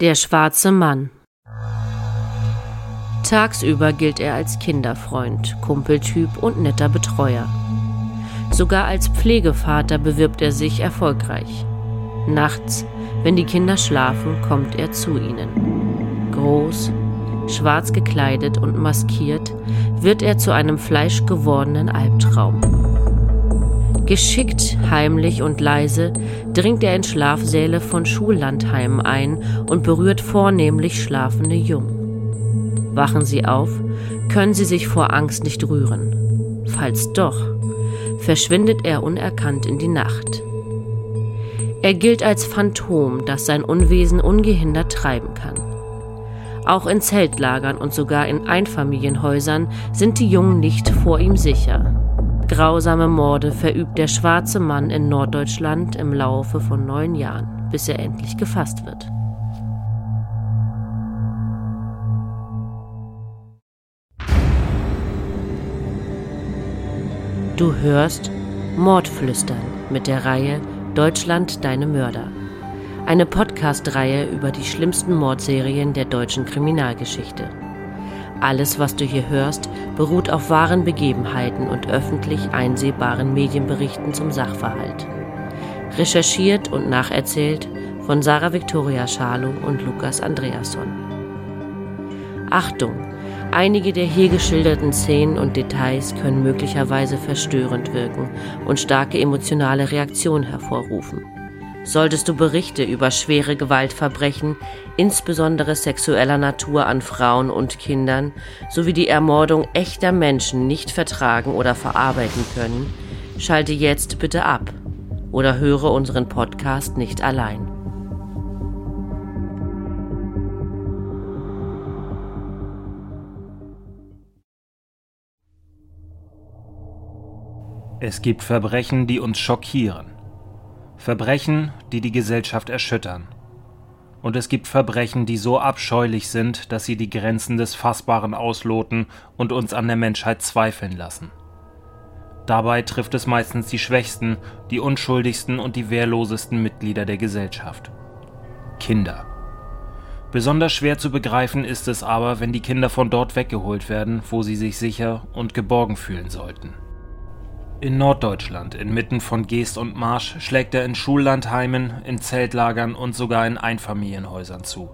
Der schwarze Mann. Tagsüber gilt er als Kinderfreund, Kumpeltyp und netter Betreuer. Sogar als Pflegevater bewirbt er sich erfolgreich. Nachts, wenn die Kinder schlafen, kommt er zu ihnen. Groß, schwarz gekleidet und maskiert, wird er zu einem fleischgewordenen Albtraum. Geschickt, heimlich und leise dringt er in Schlafsäle von Schullandheimen ein und berührt vornehmlich schlafende Jungen. Wachen sie auf, können sie sich vor Angst nicht rühren. Falls doch, verschwindet er unerkannt in die Nacht. Er gilt als Phantom, das sein Unwesen ungehindert treiben kann. Auch in Zeltlagern und sogar in Einfamilienhäusern sind die Jungen nicht vor ihm sicher. Grausame Morde verübt der schwarze Mann in Norddeutschland im Laufe von neun Jahren, bis er endlich gefasst wird. Du hörst Mordflüstern mit der Reihe Deutschland deine Mörder. Eine Podcast-Reihe über die schlimmsten Mordserien der deutschen Kriminalgeschichte. Alles, was du hier hörst, beruht auf wahren Begebenheiten und öffentlich einsehbaren Medienberichten zum Sachverhalt. Recherchiert und nacherzählt von Sarah Victoria Schalow und Lukas Andreasson. Achtung! Einige der hier geschilderten Szenen und Details können möglicherweise verstörend wirken und starke emotionale Reaktionen hervorrufen. Solltest du Berichte über schwere Gewaltverbrechen, insbesondere sexueller Natur an Frauen und Kindern, sowie die Ermordung echter Menschen nicht vertragen oder verarbeiten können, schalte jetzt bitte ab oder höre unseren Podcast nicht allein. Es gibt Verbrechen, die uns schockieren. Verbrechen, die die Gesellschaft erschüttern. Und es gibt Verbrechen, die so abscheulich sind, dass sie die Grenzen des Fassbaren ausloten und uns an der Menschheit zweifeln lassen. Dabei trifft es meistens die schwächsten, die unschuldigsten und die wehrlosesten Mitglieder der Gesellschaft. Kinder. Besonders schwer zu begreifen ist es aber, wenn die Kinder von dort weggeholt werden, wo sie sich sicher und geborgen fühlen sollten. In Norddeutschland, inmitten von Geest und Marsch, schlägt er in Schullandheimen, in Zeltlagern und sogar in Einfamilienhäusern zu.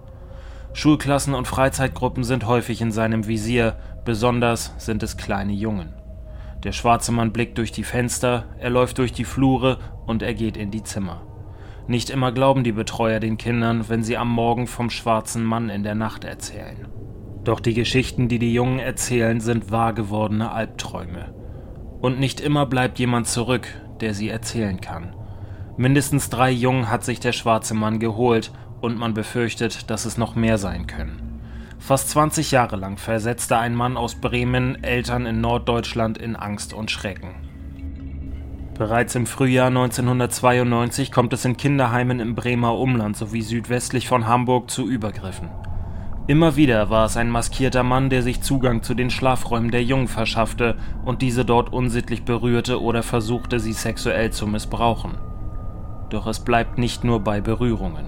Schulklassen und Freizeitgruppen sind häufig in seinem Visier, besonders sind es kleine Jungen. Der schwarze Mann blickt durch die Fenster, er läuft durch die Flure und er geht in die Zimmer. Nicht immer glauben die Betreuer den Kindern, wenn sie am Morgen vom schwarzen Mann in der Nacht erzählen. Doch die Geschichten, die die Jungen erzählen, sind wahr gewordene Albträume. Und nicht immer bleibt jemand zurück, der sie erzählen kann. Mindestens drei Jungen hat sich der schwarze Mann geholt und man befürchtet, dass es noch mehr sein können. Fast 20 Jahre lang versetzte ein Mann aus Bremen Eltern in Norddeutschland in Angst und Schrecken. Bereits im Frühjahr 1992 kommt es in Kinderheimen im Bremer Umland sowie südwestlich von Hamburg zu Übergriffen. Immer wieder war es ein maskierter Mann, der sich Zugang zu den Schlafräumen der Jungen verschaffte und diese dort unsittlich berührte oder versuchte, sie sexuell zu missbrauchen. Doch es bleibt nicht nur bei Berührungen.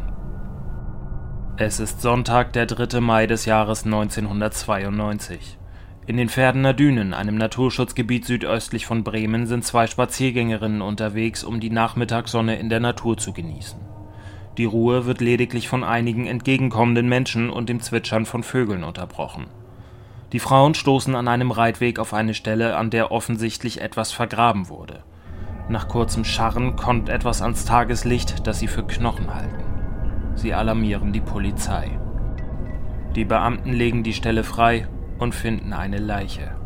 Es ist Sonntag, der 3. Mai des Jahres 1992. In den Pferdener Dünen, einem Naturschutzgebiet südöstlich von Bremen, sind zwei Spaziergängerinnen unterwegs, um die Nachmittagssonne in der Natur zu genießen. Die Ruhe wird lediglich von einigen entgegenkommenden Menschen und dem Zwitschern von Vögeln unterbrochen. Die Frauen stoßen an einem Reitweg auf eine Stelle, an der offensichtlich etwas vergraben wurde. Nach kurzem Scharren kommt etwas ans Tageslicht, das sie für Knochen halten. Sie alarmieren die Polizei. Die Beamten legen die Stelle frei und finden eine Leiche.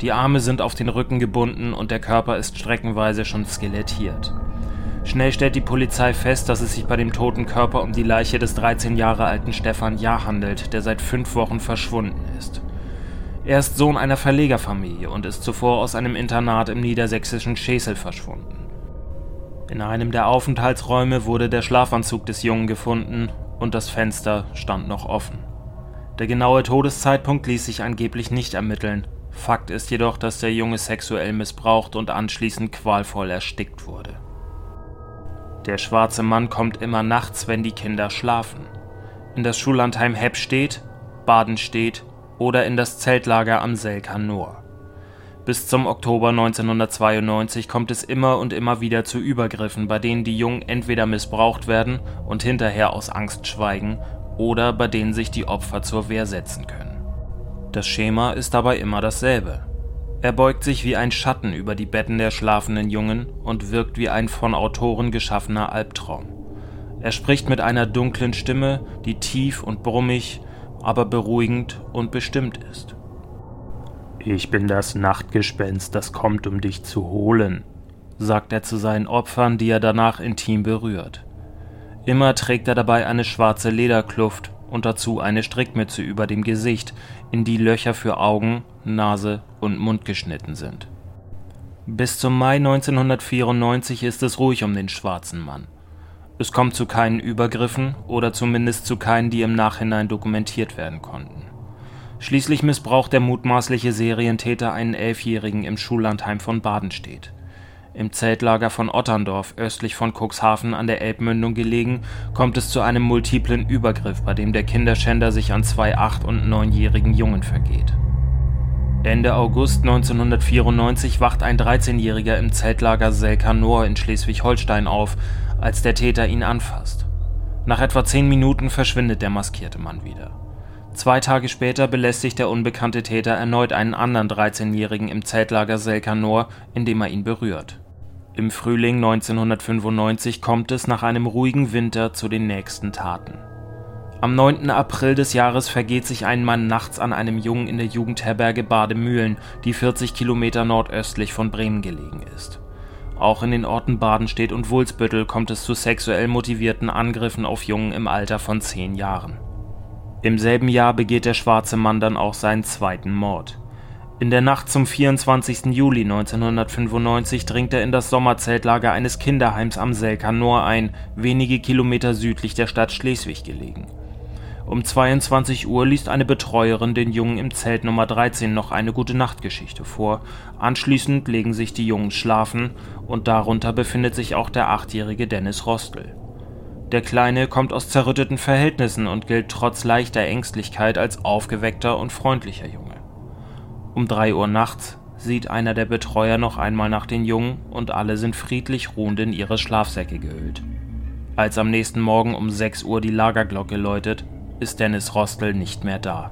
Die Arme sind auf den Rücken gebunden und der Körper ist streckenweise schon skelettiert. Schnell stellt die Polizei fest, dass es sich bei dem toten Körper um die Leiche des 13 Jahre alten Stefan Jahr handelt, der seit fünf Wochen verschwunden ist. Er ist Sohn einer Verlegerfamilie und ist zuvor aus einem Internat im niedersächsischen Schesel verschwunden. In einem der Aufenthaltsräume wurde der Schlafanzug des Jungen gefunden und das Fenster stand noch offen. Der genaue Todeszeitpunkt ließ sich angeblich nicht ermitteln. Fakt ist jedoch, dass der Junge sexuell missbraucht und anschließend qualvoll erstickt wurde. Der schwarze Mann kommt immer nachts, wenn die Kinder schlafen. in das Schullandheim Heppstedt, Badenstedt oder in das Zeltlager am Selkan Nor. Bis zum Oktober 1992 kommt es immer und immer wieder zu Übergriffen, bei denen die Jungen entweder missbraucht werden und hinterher aus Angst schweigen oder bei denen sich die Opfer zur Wehr setzen können. Das Schema ist dabei immer dasselbe. Er beugt sich wie ein Schatten über die Betten der schlafenden Jungen und wirkt wie ein von Autoren geschaffener Albtraum. Er spricht mit einer dunklen Stimme, die tief und brummig, aber beruhigend und bestimmt ist. Ich bin das Nachtgespenst, das kommt, um dich zu holen, sagt er zu seinen Opfern, die er danach intim berührt. Immer trägt er dabei eine schwarze Lederkluft und dazu eine Strickmütze über dem Gesicht, in die Löcher für Augen, Nase und Mund geschnitten sind. Bis zum Mai 1994 ist es ruhig um den schwarzen Mann. Es kommt zu keinen Übergriffen oder zumindest zu keinen, die im Nachhinein dokumentiert werden konnten. Schließlich missbraucht der mutmaßliche Serientäter einen Elfjährigen im Schullandheim von Badenstedt. Im Zeltlager von Otterndorf, östlich von Cuxhaven an der Elbmündung gelegen, kommt es zu einem multiplen Übergriff, bei dem der Kinderschänder sich an zwei acht- und neunjährigen Jungen vergeht. Ende August 1994 wacht ein 13-Jähriger im Zeltlager Selkanor in Schleswig-Holstein auf, als der Täter ihn anfasst. Nach etwa zehn Minuten verschwindet der maskierte Mann wieder. Zwei Tage später belästigt der unbekannte Täter erneut einen anderen 13-Jährigen im Zeltlager Selkanor, indem er ihn berührt. Im Frühling 1995 kommt es nach einem ruhigen Winter zu den nächsten Taten. Am 9. April des Jahres vergeht sich ein Mann nachts an einem Jungen in der Jugendherberge Bademühlen, die 40 Kilometer nordöstlich von Bremen gelegen ist. Auch in den Orten Badenstedt und Wulsbüttel kommt es zu sexuell motivierten Angriffen auf Jungen im Alter von zehn Jahren. Im selben Jahr begeht der schwarze Mann dann auch seinen zweiten Mord. In der Nacht zum 24. Juli 1995 dringt er in das Sommerzeltlager eines Kinderheims am Selkanor ein, wenige Kilometer südlich der Stadt Schleswig gelegen. Um 22 Uhr liest eine Betreuerin den Jungen im Zelt Nummer 13 noch eine gute Nachtgeschichte vor. Anschließend legen sich die Jungen schlafen und darunter befindet sich auch der achtjährige Dennis Rostel. Der Kleine kommt aus zerrütteten Verhältnissen und gilt trotz leichter Ängstlichkeit als aufgeweckter und freundlicher Junge. Um 3 Uhr nachts sieht einer der Betreuer noch einmal nach den Jungen und alle sind friedlich ruhend in ihre Schlafsäcke gehüllt. Als am nächsten Morgen um 6 Uhr die Lagerglocke läutet, ist Dennis Rostel nicht mehr da.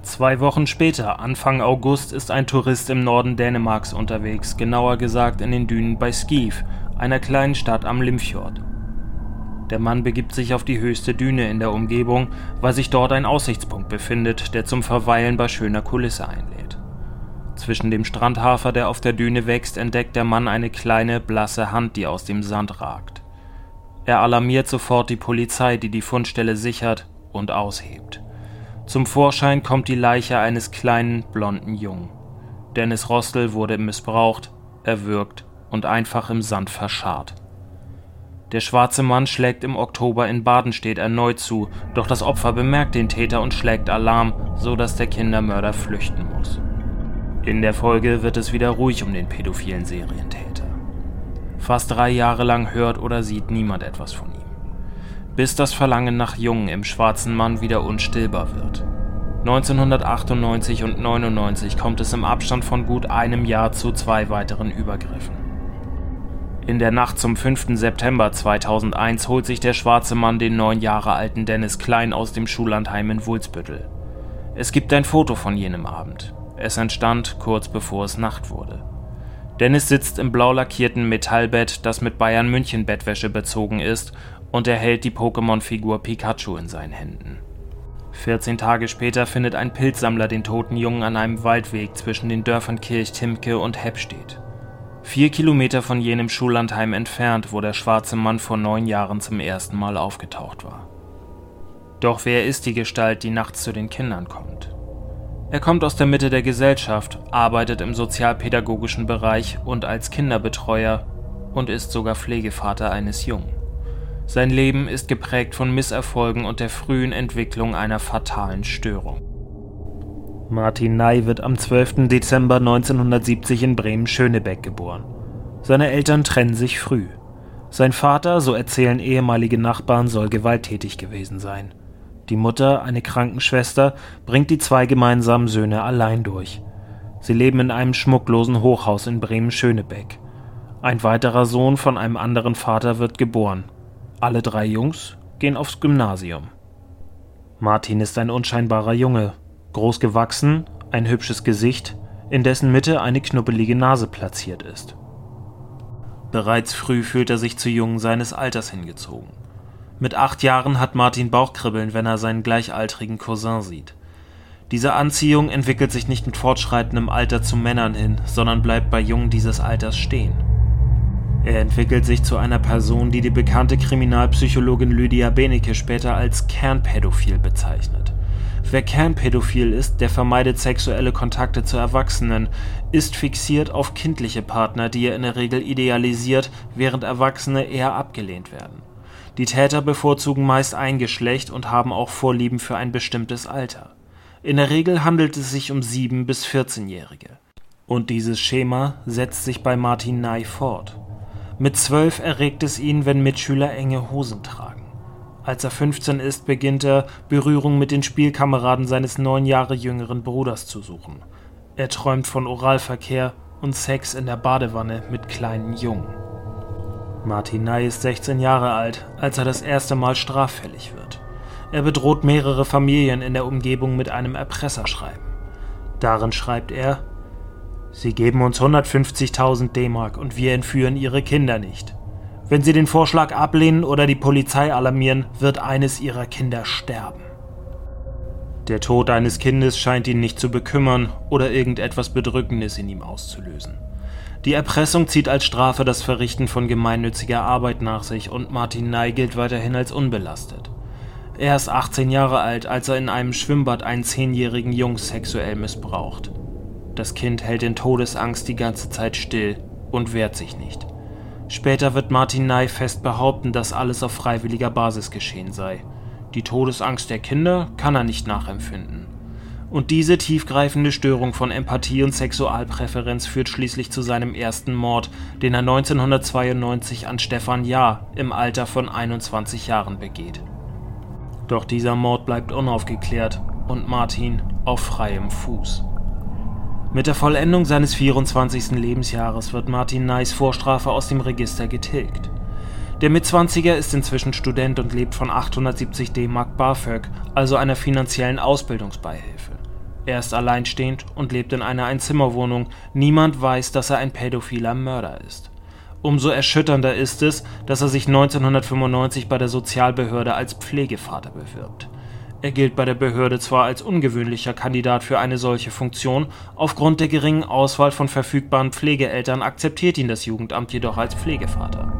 Zwei Wochen später, Anfang August, ist ein Tourist im Norden Dänemarks unterwegs, genauer gesagt in den Dünen bei Skiv, einer kleinen Stadt am Limfjord. Der Mann begibt sich auf die höchste Düne in der Umgebung, weil sich dort ein Aussichtspunkt befindet, der zum Verweilen bei schöner Kulisse einlädt. Zwischen dem Strandhafer, der auf der Düne wächst, entdeckt der Mann eine kleine, blasse Hand, die aus dem Sand ragt. Er alarmiert sofort die Polizei, die die Fundstelle sichert und aushebt. Zum Vorschein kommt die Leiche eines kleinen, blonden Jungen. Dennis Rostel wurde missbraucht, erwürgt und einfach im Sand verscharrt. Der schwarze Mann schlägt im Oktober in Badenstedt erneut zu, doch das Opfer bemerkt den Täter und schlägt Alarm, so dass der Kindermörder flüchten muss. In der Folge wird es wieder ruhig um den pädophilen Serientäter. Fast drei Jahre lang hört oder sieht niemand etwas von ihm bis das Verlangen nach Jungen im schwarzen Mann wieder unstillbar wird. 1998 und 99 kommt es im Abstand von gut einem Jahr zu zwei weiteren Übergriffen. In der Nacht zum 5. September 2001 holt sich der schwarze Mann den neun Jahre alten Dennis Klein aus dem Schullandheim in Wulsbüttel. Es gibt ein Foto von jenem Abend. Es entstand kurz bevor es Nacht wurde. Dennis sitzt im blau lackierten Metallbett, das mit Bayern München Bettwäsche bezogen ist und er hält die Pokémon-Figur Pikachu in seinen Händen. 14 Tage später findet ein Pilzsammler den toten Jungen an einem Waldweg zwischen den Dörfern Kirchtimke und Heppstedt. Vier Kilometer von jenem Schullandheim entfernt, wo der schwarze Mann vor neun Jahren zum ersten Mal aufgetaucht war. Doch wer ist die Gestalt, die nachts zu den Kindern kommt? Er kommt aus der Mitte der Gesellschaft, arbeitet im sozialpädagogischen Bereich und als Kinderbetreuer und ist sogar Pflegevater eines Jungen. Sein Leben ist geprägt von Misserfolgen und der frühen Entwicklung einer fatalen Störung. Martin Ney wird am 12. Dezember 1970 in Bremen-Schönebeck geboren. Seine Eltern trennen sich früh. Sein Vater, so erzählen ehemalige Nachbarn, soll gewalttätig gewesen sein. Die Mutter, eine Krankenschwester, bringt die zwei gemeinsamen Söhne allein durch. Sie leben in einem schmucklosen Hochhaus in Bremen-Schönebeck. Ein weiterer Sohn von einem anderen Vater wird geboren. Alle drei Jungs gehen aufs Gymnasium. Martin ist ein unscheinbarer Junge, groß gewachsen, ein hübsches Gesicht, in dessen Mitte eine knubbelige Nase platziert ist. Bereits früh fühlt er sich zu Jungen seines Alters hingezogen. Mit acht Jahren hat Martin Bauchkribbeln, wenn er seinen gleichaltrigen Cousin sieht. Diese Anziehung entwickelt sich nicht mit fortschreitendem Alter zu Männern hin, sondern bleibt bei Jungen dieses Alters stehen. Er entwickelt sich zu einer Person, die die bekannte Kriminalpsychologin Lydia Benecke später als Kernpädophil bezeichnet. Wer Kernpädophil ist, der vermeidet sexuelle Kontakte zu Erwachsenen, ist fixiert auf kindliche Partner, die er in der Regel idealisiert, während Erwachsene eher abgelehnt werden. Die Täter bevorzugen meist ein Geschlecht und haben auch Vorlieben für ein bestimmtes Alter. In der Regel handelt es sich um 7- bis 14-Jährige. Und dieses Schema setzt sich bei Martin Ney fort. Mit zwölf erregt es ihn, wenn Mitschüler enge Hosen tragen. Als er 15 ist, beginnt er, Berührung mit den Spielkameraden seines neun Jahre jüngeren Bruders zu suchen. Er träumt von Oralverkehr und Sex in der Badewanne mit kleinen Jungen. Martin Ney ist 16 Jahre alt, als er das erste Mal straffällig wird. Er bedroht mehrere Familien in der Umgebung mit einem Erpresserschreiben. Darin schreibt er, Sie geben uns 150.000 D-Mark und wir entführen Ihre Kinder nicht. Wenn Sie den Vorschlag ablehnen oder die Polizei alarmieren, wird eines Ihrer Kinder sterben. Der Tod eines Kindes scheint ihn nicht zu bekümmern oder irgendetwas Bedrückendes in ihm auszulösen. Die Erpressung zieht als Strafe das Verrichten von gemeinnütziger Arbeit nach sich und Martin Ney gilt weiterhin als unbelastet. Er ist 18 Jahre alt, als er in einem Schwimmbad einen zehnjährigen Jungs sexuell missbraucht. Das Kind hält in Todesangst die ganze Zeit still und wehrt sich nicht. Später wird Martin Ney fest behaupten, dass alles auf freiwilliger Basis geschehen sei. Die Todesangst der Kinder kann er nicht nachempfinden. Und diese tiefgreifende Störung von Empathie und Sexualpräferenz führt schließlich zu seinem ersten Mord, den er 1992 an Stefan Jahr im Alter von 21 Jahren begeht. Doch dieser Mord bleibt unaufgeklärt und Martin auf freiem Fuß. Mit der Vollendung seines 24. Lebensjahres wird Martin Neys Vorstrafe aus dem Register getilgt. Der Mitzwanziger ist inzwischen Student und lebt von 870 D-Mark BAföG, also einer finanziellen Ausbildungsbeihilfe. Er ist alleinstehend und lebt in einer Einzimmerwohnung. Niemand weiß, dass er ein pädophiler Mörder ist. Umso erschütternder ist es, dass er sich 1995 bei der Sozialbehörde als Pflegevater bewirbt. Er gilt bei der Behörde zwar als ungewöhnlicher Kandidat für eine solche Funktion, aufgrund der geringen Auswahl von verfügbaren Pflegeeltern akzeptiert ihn das Jugendamt jedoch als Pflegevater.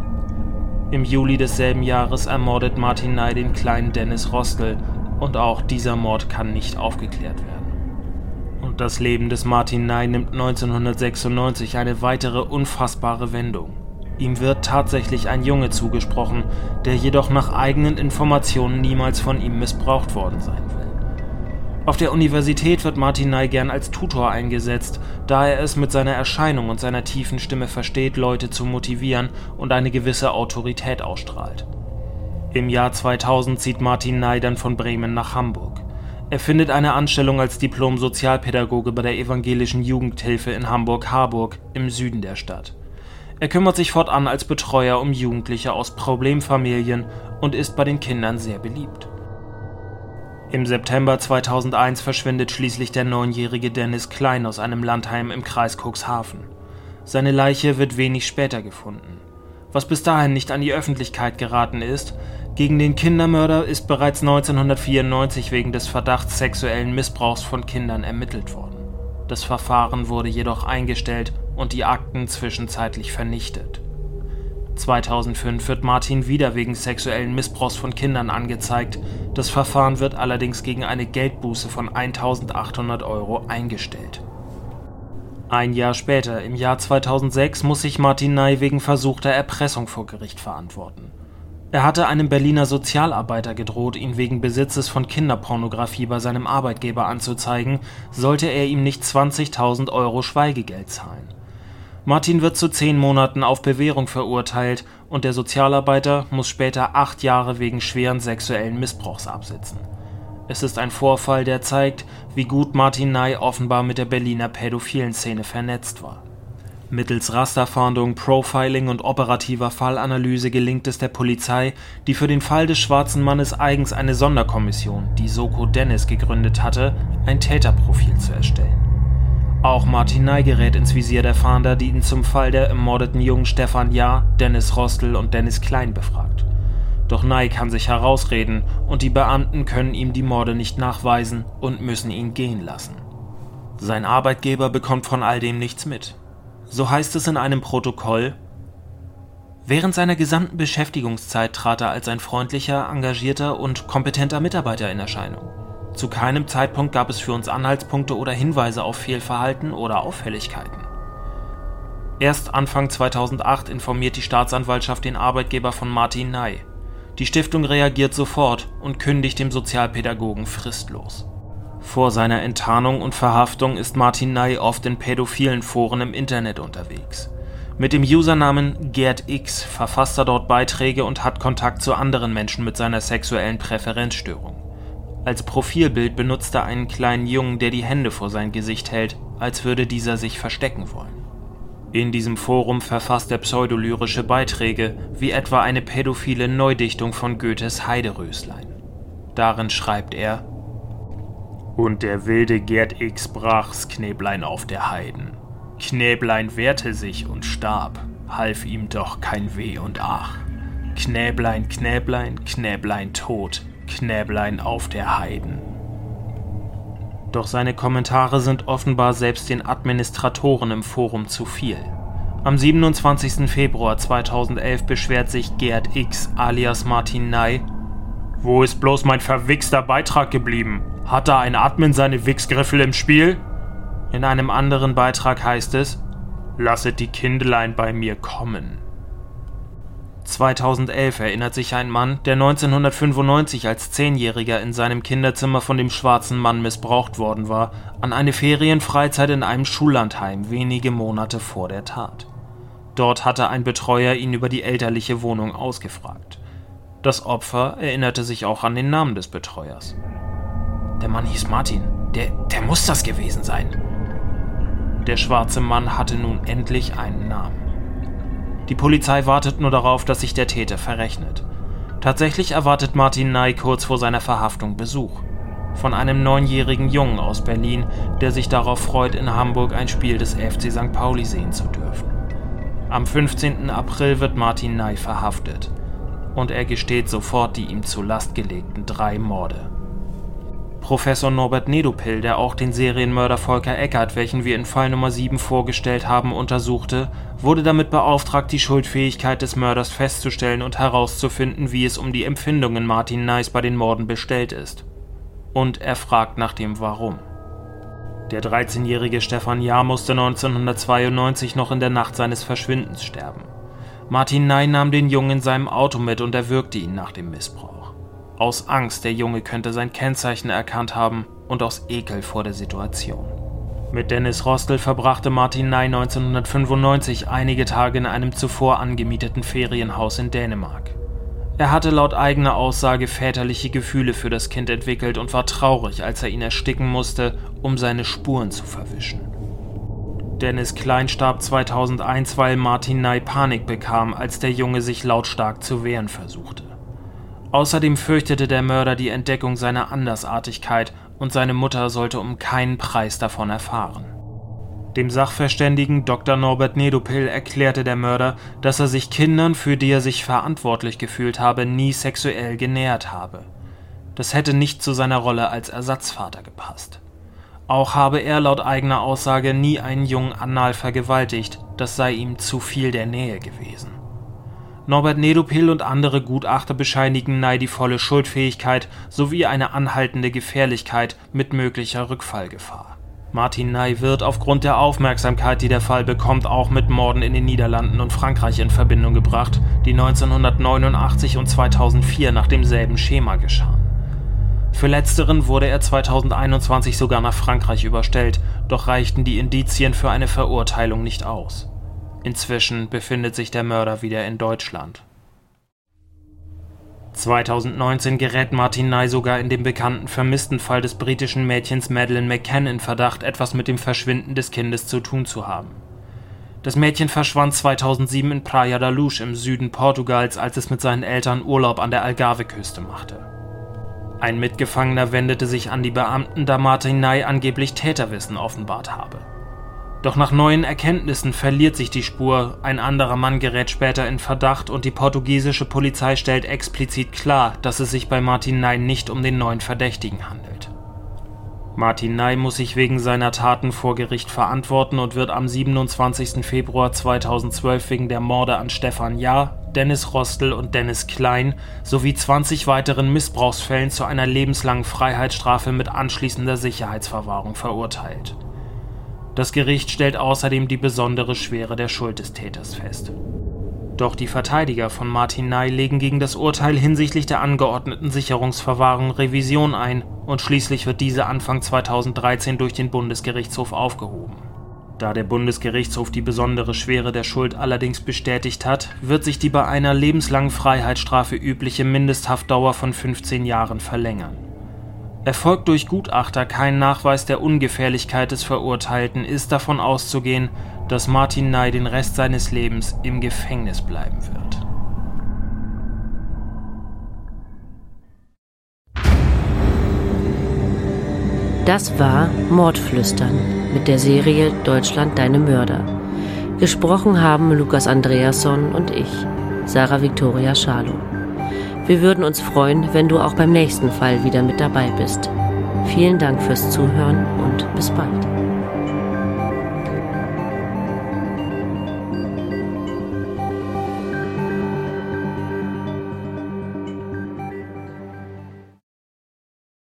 Im Juli desselben Jahres ermordet Martin Ney den kleinen Dennis Rostel und auch dieser Mord kann nicht aufgeklärt werden. Und das Leben des Martin Ney nimmt 1996 eine weitere unfassbare Wendung. Ihm wird tatsächlich ein Junge zugesprochen, der jedoch nach eigenen Informationen niemals von ihm missbraucht worden sein will. Auf der Universität wird Martin Ney gern als Tutor eingesetzt, da er es mit seiner Erscheinung und seiner tiefen Stimme versteht, Leute zu motivieren und eine gewisse Autorität ausstrahlt. Im Jahr 2000 zieht Martin Ney dann von Bremen nach Hamburg. Er findet eine Anstellung als Diplom-Sozialpädagoge bei der evangelischen Jugendhilfe in Hamburg-Harburg im Süden der Stadt. Er kümmert sich fortan als Betreuer um Jugendliche aus Problemfamilien und ist bei den Kindern sehr beliebt. Im September 2001 verschwindet schließlich der neunjährige Dennis Klein aus einem Landheim im Kreis Cuxhaven. Seine Leiche wird wenig später gefunden. Was bis dahin nicht an die Öffentlichkeit geraten ist, gegen den Kindermörder ist bereits 1994 wegen des Verdachts sexuellen Missbrauchs von Kindern ermittelt worden. Das Verfahren wurde jedoch eingestellt und die Akten zwischenzeitlich vernichtet. 2005 wird Martin wieder wegen sexuellen Missbrauchs von Kindern angezeigt. Das Verfahren wird allerdings gegen eine Geldbuße von 1800 Euro eingestellt. Ein Jahr später, im Jahr 2006, muss sich Martin Ney wegen versuchter Erpressung vor Gericht verantworten. Er hatte einem Berliner Sozialarbeiter gedroht, ihn wegen Besitzes von Kinderpornografie bei seinem Arbeitgeber anzuzeigen, sollte er ihm nicht 20.000 Euro Schweigegeld zahlen. Martin wird zu zehn Monaten auf Bewährung verurteilt und der Sozialarbeiter muss später acht Jahre wegen schweren sexuellen Missbrauchs absitzen. Es ist ein Vorfall, der zeigt, wie gut Martin Ney offenbar mit der Berliner pädophilen Szene vernetzt war. Mittels Rasterfahndung, Profiling und operativer Fallanalyse gelingt es der Polizei, die für den Fall des schwarzen Mannes eigens eine Sonderkommission, die Soko Dennis, gegründet hatte, ein Täterprofil zu erstellen. Auch Martin Ney gerät ins Visier der Fahnder, die ihn zum Fall der ermordeten Jungen Stefan Jahr, Dennis Rostel und Dennis Klein befragt. Doch Ney kann sich herausreden und die Beamten können ihm die Morde nicht nachweisen und müssen ihn gehen lassen. Sein Arbeitgeber bekommt von all dem nichts mit. So heißt es in einem Protokoll, Während seiner gesamten Beschäftigungszeit trat er als ein freundlicher, engagierter und kompetenter Mitarbeiter in Erscheinung. Zu keinem Zeitpunkt gab es für uns Anhaltspunkte oder Hinweise auf Fehlverhalten oder Auffälligkeiten. Erst Anfang 2008 informiert die Staatsanwaltschaft den Arbeitgeber von Martin Ney. Die Stiftung reagiert sofort und kündigt dem Sozialpädagogen fristlos. Vor seiner Enttarnung und Verhaftung ist Martin Ney oft in pädophilen Foren im Internet unterwegs. Mit dem Usernamen GerdX verfasst er dort Beiträge und hat Kontakt zu anderen Menschen mit seiner sexuellen Präferenzstörung. Als Profilbild benutzt er einen kleinen Jungen, der die Hände vor sein Gesicht hält, als würde dieser sich verstecken wollen. In diesem Forum verfasst er pseudolyrische Beiträge, wie etwa eine pädophile Neudichtung von Goethes Heideröslein. Darin schreibt er Und der wilde Gerd X brach's Knäblein auf der Heiden. Knäblein wehrte sich und starb, half ihm doch kein Weh und Ach. Knäblein, Knäblein, Knäblein tot, Knäblein auf der Heiden. Doch seine Kommentare sind offenbar selbst den Administratoren im Forum zu viel. Am 27. Februar 2011 beschwert sich Gerd X alias Martin Ney. Wo ist bloß mein verwichster Beitrag geblieben? Hat da ein Admin seine Wichsgriffel im Spiel? In einem anderen Beitrag heißt es, Lasset die Kindlein bei mir kommen. 2011 erinnert sich ein Mann, der 1995 als Zehnjähriger in seinem Kinderzimmer von dem schwarzen Mann missbraucht worden war, an eine Ferienfreizeit in einem Schullandheim wenige Monate vor der Tat. Dort hatte ein Betreuer ihn über die elterliche Wohnung ausgefragt. Das Opfer erinnerte sich auch an den Namen des Betreuers. Der Mann hieß Martin. Der, der muss das gewesen sein. Der schwarze Mann hatte nun endlich einen Namen. Die Polizei wartet nur darauf, dass sich der Täter verrechnet. Tatsächlich erwartet Martin Ney kurz vor seiner Verhaftung Besuch. Von einem neunjährigen Jungen aus Berlin, der sich darauf freut, in Hamburg ein Spiel des FC St. Pauli sehen zu dürfen. Am 15. April wird Martin Ney verhaftet. Und er gesteht sofort die ihm zur Last gelegten drei Morde. Professor Norbert Nedopil, der auch den Serienmörder Volker Eckert, welchen wir in Fall Nummer 7 vorgestellt haben, untersuchte, wurde damit beauftragt, die Schuldfähigkeit des Mörders festzustellen und herauszufinden, wie es um die Empfindungen Martin Neis bei den Morden bestellt ist. Und er fragt nach dem Warum. Der 13-jährige Stefan Jahr musste 1992 noch in der Nacht seines Verschwindens sterben. Martin Ney nahm den Jungen in seinem Auto mit und erwürgte ihn nach dem Missbrauch. Aus Angst, der Junge könnte sein Kennzeichen erkannt haben und aus Ekel vor der Situation. Mit Dennis Rostel verbrachte Martin Ney 1995 einige Tage in einem zuvor angemieteten Ferienhaus in Dänemark. Er hatte laut eigener Aussage väterliche Gefühle für das Kind entwickelt und war traurig, als er ihn ersticken musste, um seine Spuren zu verwischen. Dennis Klein starb 2001, weil Martin Ney Panik bekam, als der Junge sich lautstark zu wehren versuchte. Außerdem fürchtete der Mörder die Entdeckung seiner Andersartigkeit und seine Mutter sollte um keinen Preis davon erfahren. Dem Sachverständigen Dr. Norbert Nedopil erklärte der Mörder, dass er sich Kindern, für die er sich verantwortlich gefühlt habe, nie sexuell genähert habe. Das hätte nicht zu seiner Rolle als Ersatzvater gepasst. Auch habe er laut eigener Aussage nie einen Jungen anal vergewaltigt, das sei ihm zu viel der Nähe gewesen. Norbert Nedopil und andere Gutachter bescheinigen Ney die volle Schuldfähigkeit sowie eine anhaltende Gefährlichkeit mit möglicher Rückfallgefahr. Martin Ney wird aufgrund der Aufmerksamkeit, die der Fall bekommt, auch mit Morden in den Niederlanden und Frankreich in Verbindung gebracht, die 1989 und 2004 nach demselben Schema geschahen. Für letzteren wurde er 2021 sogar nach Frankreich überstellt, doch reichten die Indizien für eine Verurteilung nicht aus. Inzwischen befindet sich der Mörder wieder in Deutschland. 2019 gerät Martin Nye sogar in dem bekannten vermissten Fall des britischen Mädchens Madeleine McCann in Verdacht, etwas mit dem Verschwinden des Kindes zu tun zu haben. Das Mädchen verschwand 2007 in Praia da Luz im Süden Portugals, als es mit seinen Eltern Urlaub an der Algarve-Küste machte. Ein Mitgefangener wendete sich an die Beamten, da Martin Nye angeblich Täterwissen offenbart habe. Doch nach neuen Erkenntnissen verliert sich die Spur, ein anderer Mann gerät später in Verdacht und die portugiesische Polizei stellt explizit klar, dass es sich bei Martin Ney nicht um den neuen Verdächtigen handelt. Martin Ney muss sich wegen seiner Taten vor Gericht verantworten und wird am 27. Februar 2012 wegen der Morde an Stefan Jahr, Dennis Rostel und Dennis Klein sowie 20 weiteren Missbrauchsfällen zu einer lebenslangen Freiheitsstrafe mit anschließender Sicherheitsverwahrung verurteilt. Das Gericht stellt außerdem die besondere Schwere der Schuld des Täters fest. Doch die Verteidiger von Martin Ney legen gegen das Urteil hinsichtlich der angeordneten Sicherungsverwahrung Revision ein und schließlich wird diese Anfang 2013 durch den Bundesgerichtshof aufgehoben. Da der Bundesgerichtshof die besondere Schwere der Schuld allerdings bestätigt hat, wird sich die bei einer lebenslangen Freiheitsstrafe übliche Mindesthaftdauer von 15 Jahren verlängern. Erfolgt durch Gutachter kein Nachweis der Ungefährlichkeit des Verurteilten, ist davon auszugehen, dass Martin Ney den Rest seines Lebens im Gefängnis bleiben wird. Das war Mordflüstern mit der Serie Deutschland deine Mörder. Gesprochen haben Lukas Andreasson und ich, Sarah Victoria Schalow. Wir würden uns freuen, wenn du auch beim nächsten Fall wieder mit dabei bist. Vielen Dank fürs Zuhören und bis bald.